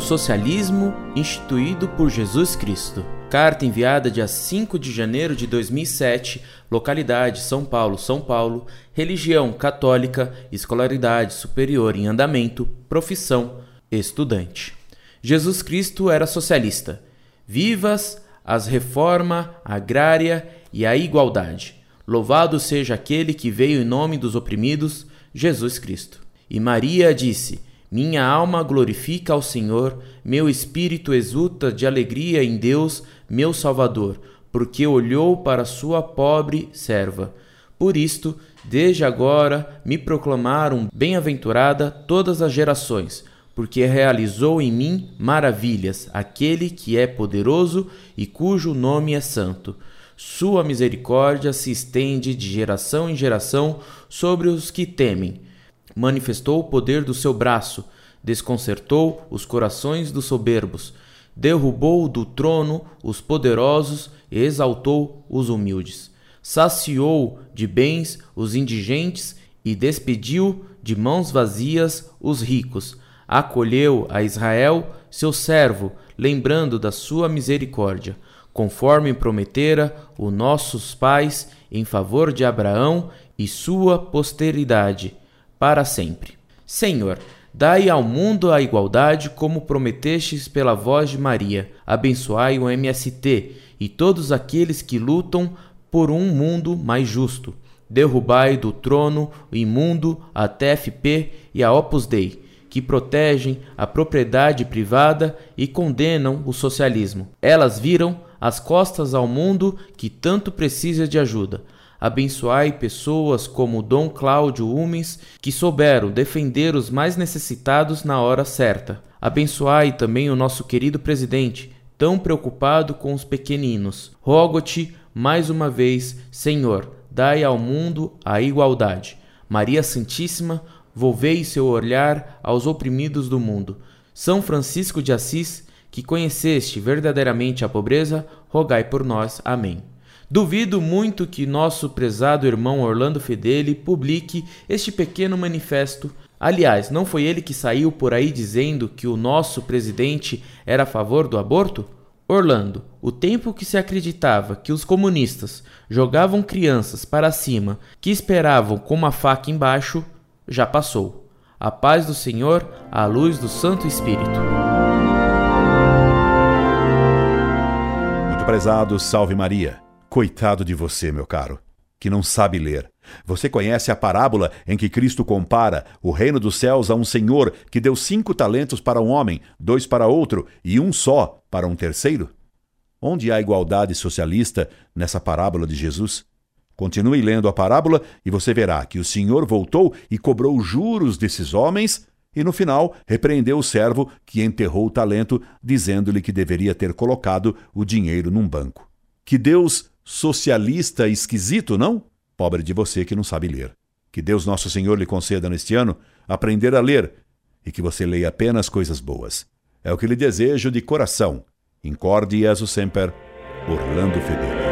socialismo instituído por Jesus Cristo. Carta enviada dia 5 de janeiro de 2007, localidade São Paulo, São Paulo, religião católica, escolaridade superior em andamento, profissão estudante. Jesus Cristo era socialista. Vivas as reforma agrária e a igualdade. Louvado seja aquele que veio em nome dos oprimidos, Jesus Cristo. E Maria disse: Minha alma glorifica ao Senhor, meu espírito exulta de alegria em Deus, meu Salvador, porque olhou para sua pobre serva. Por isto, desde agora me proclamaram bem-aventurada todas as gerações, porque realizou em mim maravilhas aquele que é poderoso e cujo nome é santo. Sua misericórdia se estende de geração em geração sobre os que temem. Manifestou o poder do seu braço, desconcertou os corações dos soberbos, derrubou do trono os poderosos e exaltou os humildes. Saciou de bens os indigentes e despediu de mãos vazias os ricos. Acolheu a Israel, seu servo, lembrando da sua misericórdia conforme prometera os nossos pais em favor de Abraão e sua posteridade, para sempre. Senhor, dai ao mundo a igualdade como prometestes pela voz de Maria. Abençoai o MST e todos aqueles que lutam por um mundo mais justo. Derrubai do trono o imundo a TFP e a Opus Dei, que protegem a propriedade privada e condenam o socialismo. Elas viram as costas ao mundo que tanto precisa de ajuda. Abençoai pessoas como Dom Cláudio Humens, que souberam defender os mais necessitados na hora certa. Abençoai também o nosso querido presidente, tão preocupado com os pequeninos. Rogo-te, mais uma vez, Senhor, dai ao mundo a igualdade. Maria Santíssima, volvei seu olhar aos oprimidos do mundo. São Francisco de Assis, que conheceste verdadeiramente a pobreza, rogai por nós. Amém. Duvido muito que nosso prezado irmão Orlando Fedeli publique este pequeno manifesto. Aliás, não foi ele que saiu por aí dizendo que o nosso presidente era a favor do aborto? Orlando, o tempo que se acreditava que os comunistas jogavam crianças para cima que esperavam com uma faca embaixo já passou. A paz do Senhor, a luz do Santo Espírito. Muito prezado, salve Maria. Coitado de você, meu caro, que não sabe ler. Você conhece a parábola em que Cristo compara o reino dos céus a um senhor que deu cinco talentos para um homem, dois para outro e um só para um terceiro? Onde há igualdade socialista nessa parábola de Jesus? Continue lendo a parábola e você verá que o Senhor voltou e cobrou juros desses homens e no final repreendeu o servo que enterrou o talento, dizendo-lhe que deveria ter colocado o dinheiro num banco. Que Deus socialista esquisito, não? Pobre de você que não sabe ler. Que Deus Nosso Senhor lhe conceda neste ano aprender a ler e que você leia apenas coisas boas. É o que lhe desejo de coração. Incorde Jesus Semper, Orlando Fedeli.